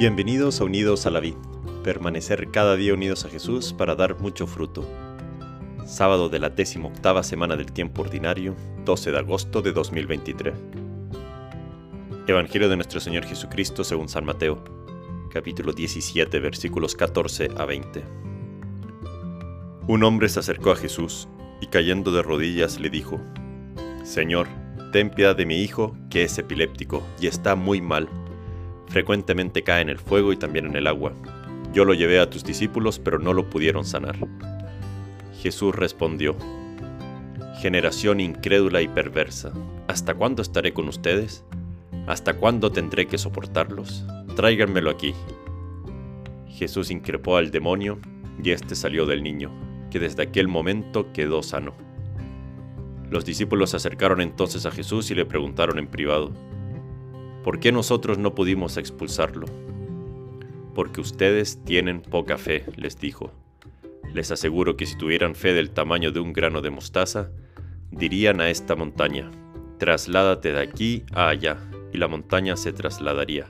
Bienvenidos a Unidos a la Vid, permanecer cada día unidos a Jesús para dar mucho fruto. Sábado de la octava semana del tiempo ordinario, 12 de agosto de 2023. Evangelio de nuestro Señor Jesucristo según San Mateo, capítulo 17, versículos 14 a 20. Un hombre se acercó a Jesús y cayendo de rodillas le dijo, Señor, ten piedad de mi hijo, que es epiléptico y está muy mal. Frecuentemente cae en el fuego y también en el agua. Yo lo llevé a tus discípulos, pero no lo pudieron sanar. Jesús respondió, Generación incrédula y perversa, ¿hasta cuándo estaré con ustedes? ¿Hasta cuándo tendré que soportarlos? Tráiganmelo aquí. Jesús increpó al demonio y éste salió del niño, que desde aquel momento quedó sano. Los discípulos se acercaron entonces a Jesús y le preguntaron en privado, ¿por qué nosotros no pudimos expulsarlo? Porque ustedes tienen poca fe, les dijo. Les aseguro que si tuvieran fe del tamaño de un grano de mostaza, dirían a esta montaña, trasládate de aquí a allá, y la montaña se trasladaría,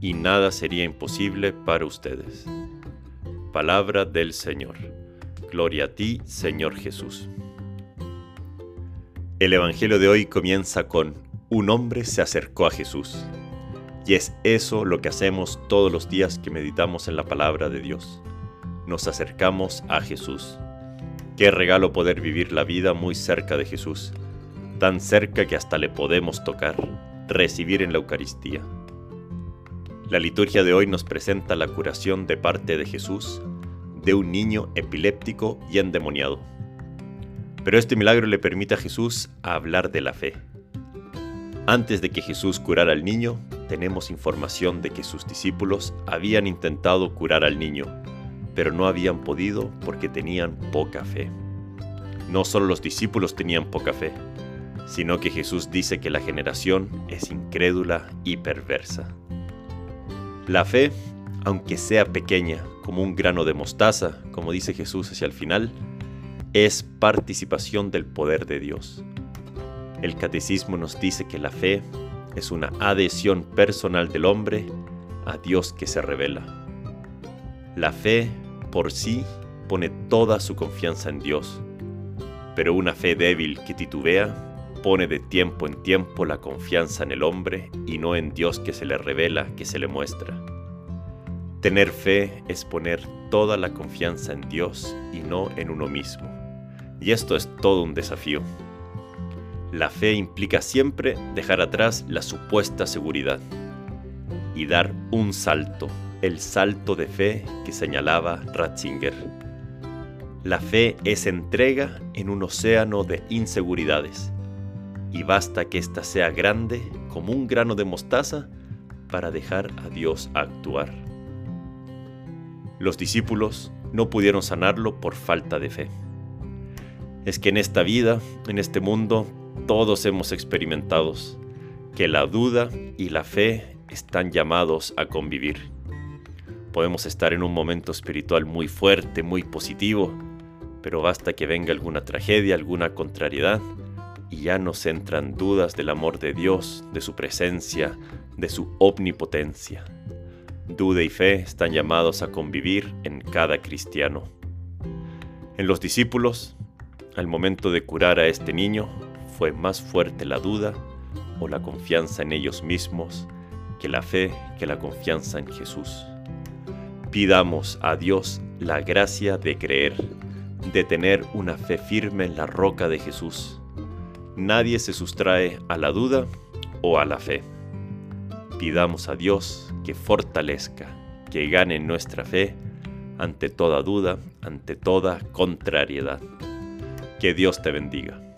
y nada sería imposible para ustedes. Palabra del Señor. Gloria a ti, Señor Jesús. El Evangelio de hoy comienza con un hombre se acercó a Jesús. Y es eso lo que hacemos todos los días que meditamos en la palabra de Dios nos acercamos a Jesús. Qué regalo poder vivir la vida muy cerca de Jesús, tan cerca que hasta le podemos tocar, recibir en la Eucaristía. La liturgia de hoy nos presenta la curación de parte de Jesús de un niño epiléptico y endemoniado. Pero este milagro le permite a Jesús hablar de la fe. Antes de que Jesús curara al niño, tenemos información de que sus discípulos habían intentado curar al niño, pero no habían podido porque tenían poca fe. No solo los discípulos tenían poca fe, sino que Jesús dice que la generación es incrédula y perversa. La fe, aunque sea pequeña, como un grano de mostaza, como dice Jesús hacia el final, es participación del poder de Dios. El catecismo nos dice que la fe es una adhesión personal del hombre a Dios que se revela. La fe por sí pone toda su confianza en Dios, pero una fe débil que titubea pone de tiempo en tiempo la confianza en el hombre y no en Dios que se le revela, que se le muestra. Tener fe es poner toda la confianza en Dios y no en uno mismo. Y esto es todo un desafío. La fe implica siempre dejar atrás la supuesta seguridad y dar un salto el salto de fe que señalaba Ratzinger. La fe es entrega en un océano de inseguridades, y basta que ésta sea grande como un grano de mostaza para dejar a Dios actuar. Los discípulos no pudieron sanarlo por falta de fe. Es que en esta vida, en este mundo, todos hemos experimentado que la duda y la fe están llamados a convivir. Podemos estar en un momento espiritual muy fuerte, muy positivo, pero basta que venga alguna tragedia, alguna contrariedad, y ya nos entran dudas del amor de Dios, de su presencia, de su omnipotencia. Duda y fe están llamados a convivir en cada cristiano. En los discípulos, al momento de curar a este niño, fue más fuerte la duda o la confianza en ellos mismos que la fe, que la confianza en Jesús. Pidamos a Dios la gracia de creer, de tener una fe firme en la roca de Jesús. Nadie se sustrae a la duda o a la fe. Pidamos a Dios que fortalezca, que gane nuestra fe ante toda duda, ante toda contrariedad. Que Dios te bendiga.